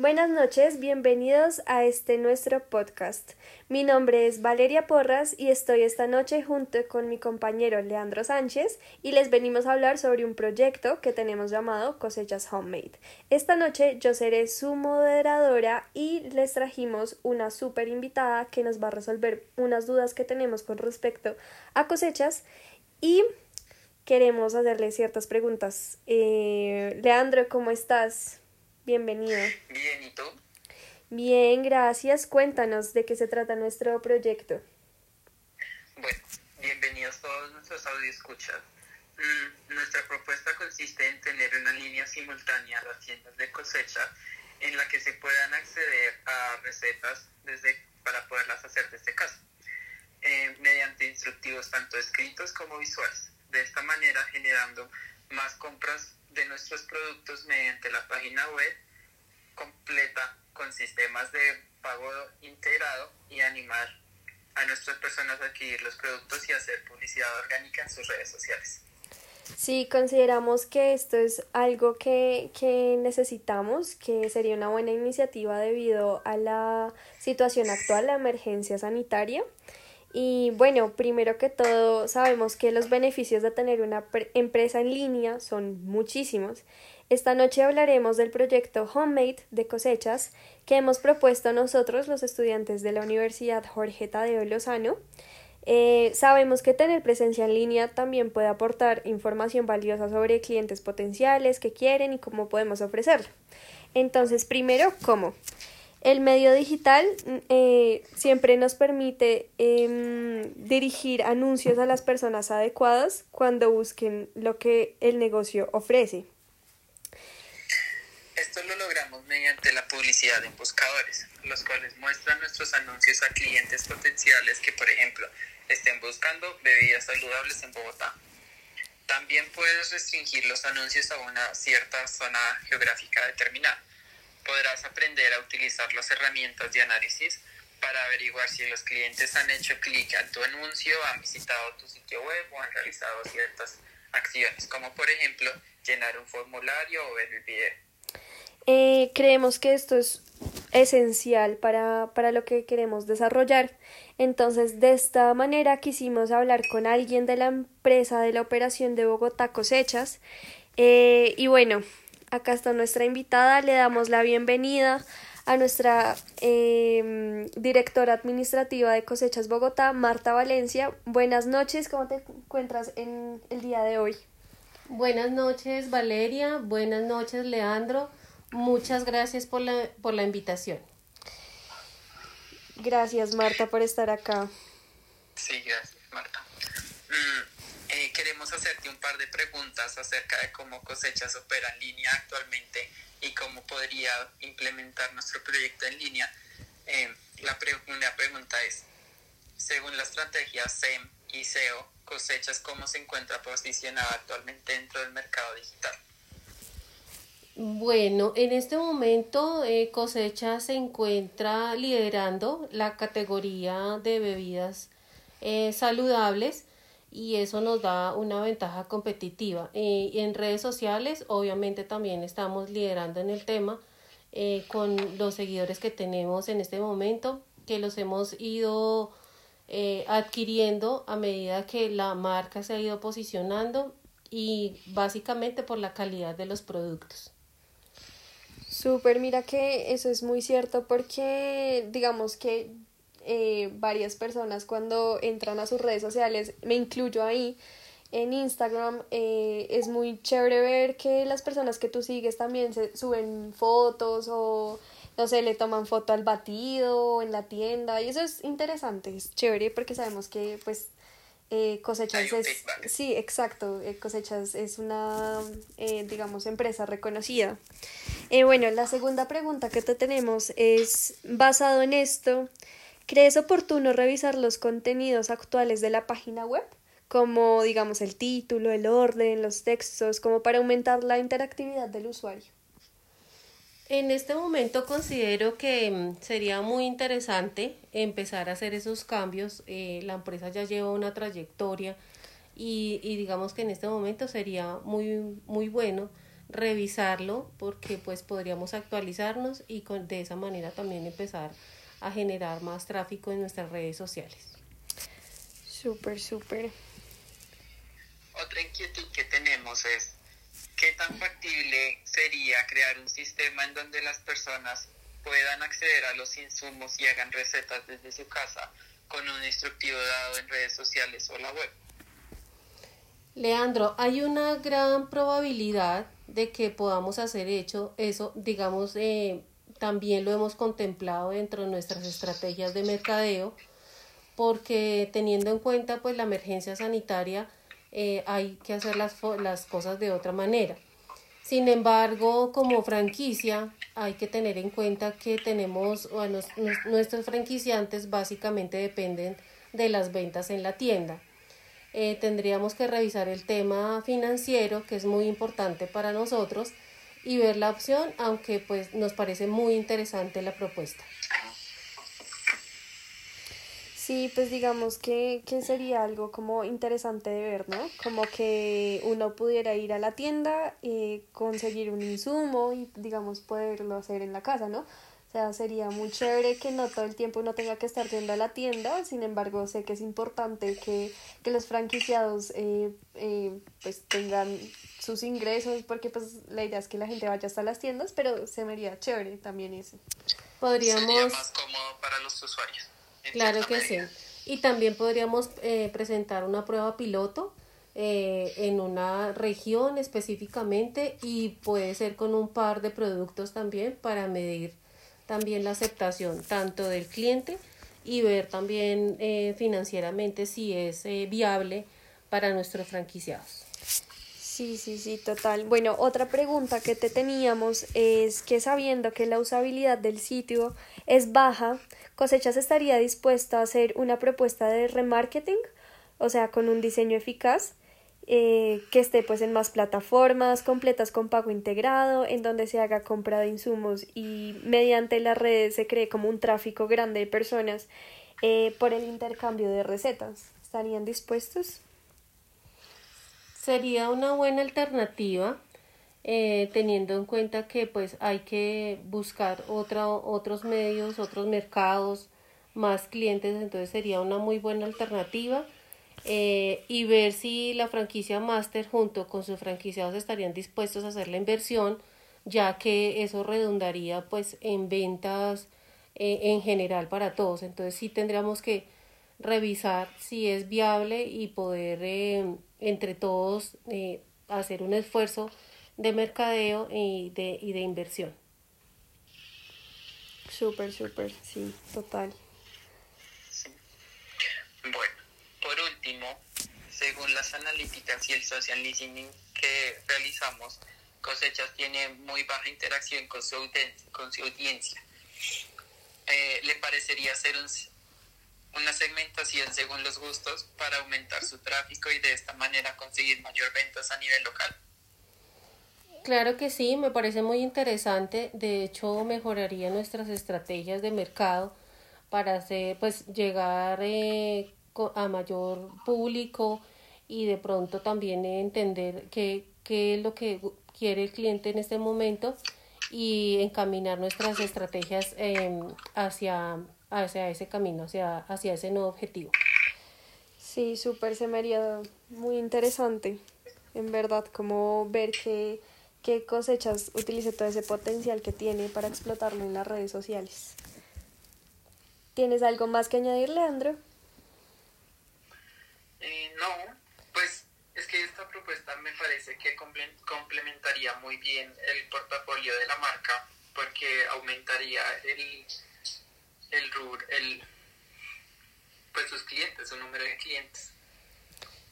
Buenas noches, bienvenidos a este nuestro podcast. Mi nombre es Valeria Porras y estoy esta noche junto con mi compañero Leandro Sánchez y les venimos a hablar sobre un proyecto que tenemos llamado Cosechas Homemade. Esta noche yo seré su moderadora y les trajimos una súper invitada que nos va a resolver unas dudas que tenemos con respecto a cosechas y queremos hacerle ciertas preguntas. Eh, Leandro, ¿cómo estás? Bienvenido. Bien, ¿y tú? Bien, gracias. Cuéntanos de qué se trata nuestro proyecto. Bueno, bienvenidos todos nuestros audioscuchas. Mm, nuestra propuesta consiste en tener una línea simultánea a las tiendas de cosecha en la que se puedan acceder a recetas desde para poderlas hacer desde casa, eh, mediante instructivos tanto escritos como visuales. De esta manera generando más compras de nuestros productos mediante la página web completa con sistemas de pago integrado y animar a nuestras personas a adquirir los productos y hacer publicidad orgánica en sus redes sociales. Sí, consideramos que esto es algo que, que necesitamos, que sería una buena iniciativa debido a la situación actual, la emergencia sanitaria. Y bueno, primero que todo, sabemos que los beneficios de tener una empresa en línea son muchísimos. Esta noche hablaremos del proyecto Homemade de cosechas que hemos propuesto nosotros, los estudiantes de la Universidad Jorge Tadeo Lozano. Eh, sabemos que tener presencia en línea también puede aportar información valiosa sobre clientes potenciales que quieren y cómo podemos ofrecerlo. Entonces, primero, ¿cómo? El medio digital eh, siempre nos permite em, dirigir anuncios a las personas adecuadas cuando busquen lo que el negocio ofrece. Esto lo logramos mediante la publicidad en buscadores, los cuales muestran nuestros anuncios a clientes potenciales que, por ejemplo, estén buscando bebidas saludables en Bogotá. También puedes restringir los anuncios a una cierta zona geográfica determinada podrás aprender a utilizar las herramientas de análisis para averiguar si los clientes han hecho clic en tu anuncio, han visitado tu sitio web o han realizado ciertas acciones, como por ejemplo llenar un formulario o ver el video. Eh, creemos que esto es esencial para, para, lo que queremos desarrollar. Entonces, de esta manera quisimos hablar con alguien de la empresa de la operación de Bogotá Cosechas. Eh, y bueno, acá está nuestra invitada, le damos la bienvenida a nuestra em, directora administrativa de Cosechas Bogotá, Marta Valencia. Buenas noches, ¿cómo te encuentras en el día de hoy? Buenas noches, Valeria. Buenas noches, Leandro. Muchas gracias por la, por la invitación. Gracias, Marta, por estar acá. Sí, gracias, Marta. Mm, eh, queremos hacerte un par de preguntas acerca de cómo cosechas opera en línea actualmente y cómo podría implementar nuestro proyecto en línea. Eh, la primera pregunta es, según la estrategia SEM y SEO, cosechas cómo se encuentra posicionada actualmente dentro del mercado digital. Bueno, en este momento eh, Cosecha se encuentra liderando la categoría de bebidas saludables y eso nos da una ventaja competitiva. Eh, en redes sociales, obviamente, también estamos liderando en el tema eh, con los seguidores que tenemos en este momento, que los hemos ido eh, adquiriendo a medida que la marca se ha ido posicionando y básicamente por la calidad de los productos. Súper, mira que eso es muy cierto porque digamos que eh, varias personas cuando entran a sus redes sociales, me incluyo ahí, en Instagram eh, es muy chévere ver que las personas que tú sigues también se suben fotos o no sé, le toman foto al batido en la tienda y eso es interesante, es chévere porque sabemos que pues eh, cosechas es sí exacto eh, cosechas es una eh, digamos empresa reconocida. Bueno la segunda pregunta que te tenemos es basado en esto ¿Crees oportuno revisar los contenidos actuales de la página web? como digamos el título, el orden, los textos, como para aumentar la interactividad del usuario. En este momento considero que mm, sería muy interesante empezar a hacer esos cambios. Eh, la empresa ya lleva una trayectoria y, y, digamos que en este momento sería muy, muy bueno revisarlo porque pues podríamos actualizarnos y con, de esa manera también empezar a generar más tráfico en nuestras redes sociales. Súper, súper. Otra inquietud que tenemos es, ¿qué tan factible sería crear un sistema en donde las personas puedan acceder a los insumos y hagan recetas desde su casa con un instructivo dado en redes sociales o la web? Leandro, hay una gran probabilidad de que podamos hacer hecho eso, digamos, eh, también lo hemos contemplado dentro de nuestras estrategias de mercadeo, porque teniendo en cuenta pues la emergencia sanitaria, eh, hay que hacer las, las cosas de otra manera. Sin embargo, como franquicia, hay que tener en cuenta que tenemos, bueno, nuestros franquiciantes básicamente dependen de las ventas en la tienda. Eh, tendríamos que revisar el tema financiero, que es muy importante para nosotros, y ver la opción, aunque pues nos parece muy interesante la propuesta. Sí, pues digamos que, que sería algo como interesante de ver, ¿no? Como que uno pudiera ir a la tienda, y conseguir un insumo y digamos poderlo hacer en la casa, ¿no? O sea, sería muy chévere que no todo el tiempo uno tenga que estar yendo a la tienda, sin embargo sé que es importante que, que los franquiciados eh, eh, pues tengan sus ingresos, porque pues la idea es que la gente vaya hasta las tiendas, pero se me haría chévere también eso. Podríamos... Sería más cómodo para los usuarios. Claro que sí. Y también podríamos eh, presentar una prueba piloto eh, en una región específicamente y puede ser con un par de productos también para medir también la aceptación tanto del cliente y ver también eh, financieramente si es eh, viable para nuestros franquiciados. Sí, sí, sí, total. Bueno, otra pregunta que te teníamos es que sabiendo que la usabilidad del sitio es baja, Cosechas estaría dispuesta a hacer una propuesta de remarketing, o sea, con un diseño eficaz eh, que esté pues en más plataformas completas con pago integrado, en donde se haga compra de insumos y mediante las redes se cree como un tráfico grande de personas eh, por el intercambio de recetas. ¿Estarían dispuestos? Sería una buena alternativa eh, teniendo en cuenta que pues hay que buscar otra, otros medios, otros mercados, más clientes, entonces sería una muy buena alternativa eh, y ver si la franquicia Master junto con sus franquiciados estarían dispuestos a hacer la inversión, ya que eso redundaría pues en ventas eh, en general para todos. Entonces sí tendríamos que revisar si es viable y poder eh, entre todos hacer un esfuerzo de mercadeo y de, y de inversión. Súper, súper, sí, total. Bueno, último, según las analíticas y el social listening que realizamos, Cosechas tiene muy baja interacción con su, con su audiencia. Eh, ¿Le parecería hacer una segmentación según los gustos para aumentar su tráfico y de esta manera conseguir mayor ventas a nivel local? Claro que sí, me parece muy interesante. De hecho, mejoraría nuestras estrategias de mercado para hacer, pues, llegar eh, a mayor público y de pronto también entender qué, qué es lo que quiere el cliente en este momento y encaminar nuestras estrategias em, hacia, hacia ese camino, hacia, hacia ese nuevo objetivo. Sí, súper, se me muy interesante, en verdad, como ver que, qué cosechas utilice todo ese potencial que tiene para explotarlo en las redes sociales. ¿Tienes algo más que añadir, Leandro? Eh, no, pues es que esta propuesta me parece que complementaría muy bien el portafolio de la marca porque aumentaría el, el el, pues sus clientes, su número de clientes.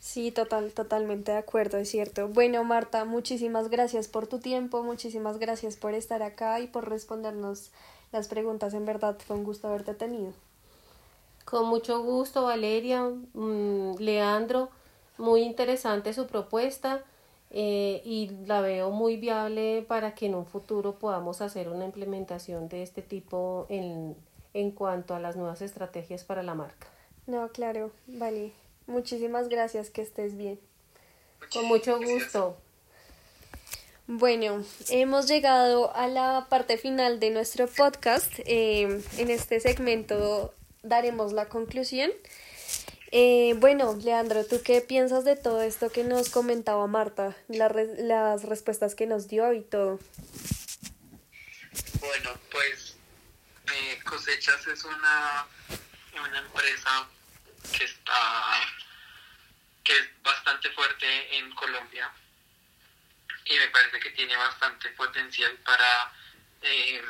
Sí, total, totalmente de acuerdo, es cierto. Bueno, Marta, muchísimas gracias por tu tiempo, muchísimas gracias por estar acá y por respondernos las preguntas. En verdad, fue un gusto haberte tenido. Con mucho gusto, Valeria, mm, Leandro, muy interesante su propuesta eh, y la veo muy viable para que en un futuro podamos hacer una implementación de este tipo en, en cuanto a las nuevas estrategias para la marca. No, claro, vale. Muchísimas gracias, que estés bien. Con mucho gusto. Bueno, hemos llegado a la parte final de nuestro podcast. Eh, en este segmento daremos la conclusión. Eh, bueno, Leandro, ¿tú qué piensas de todo esto que nos comentaba Marta? las respuestas que nos dio y todo. Bueno, pues eh, Cosechas es una, una empresa que está que es bastante fuerte en Colombia y me parece que tiene bastante potencial para eh,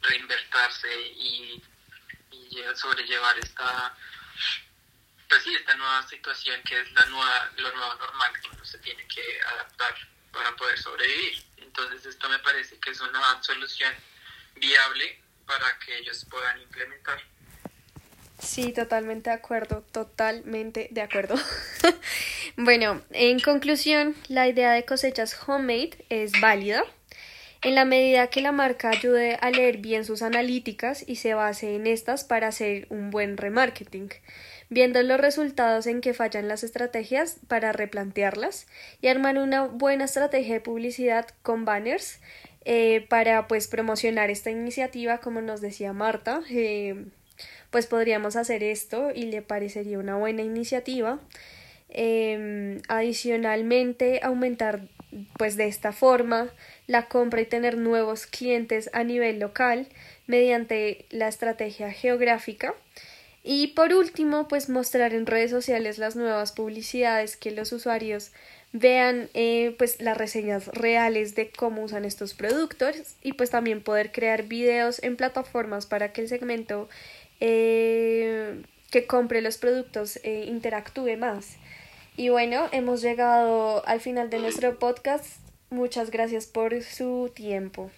reinvertirse y, y sobrellevar esta pues sí, esta nueva situación que es la nueva, lo nuevo normal que uno se tiene que adaptar para poder sobrevivir. Entonces esto me parece que es una solución viable para que ellos puedan implementar. Sí, totalmente de acuerdo, totalmente de acuerdo. bueno, en conclusión, la idea de cosechas homemade es válida en la medida que la marca ayude a leer bien sus analíticas y se base en estas para hacer un buen remarketing. Viendo los resultados en que fallan las estrategias para replantearlas y armar una buena estrategia de publicidad con banners eh, para pues promocionar esta iniciativa como nos decía Marta eh, pues podríamos hacer esto y le parecería una buena iniciativa em, adicionalmente aumentar pues de esta forma la compra y tener nuevos clientes a nivel local mediante la estrategia geográfica y por último, pues mostrar en redes sociales las nuevas publicidades que los usuarios vean eh, pues las reseñas reales de cómo usan estos productos y pues también poder crear videos en plataformas para que el segmento eh, que compre los productos eh, interactúe más. Y bueno, hemos llegado al final de nuestro podcast. Muchas gracias por su tiempo.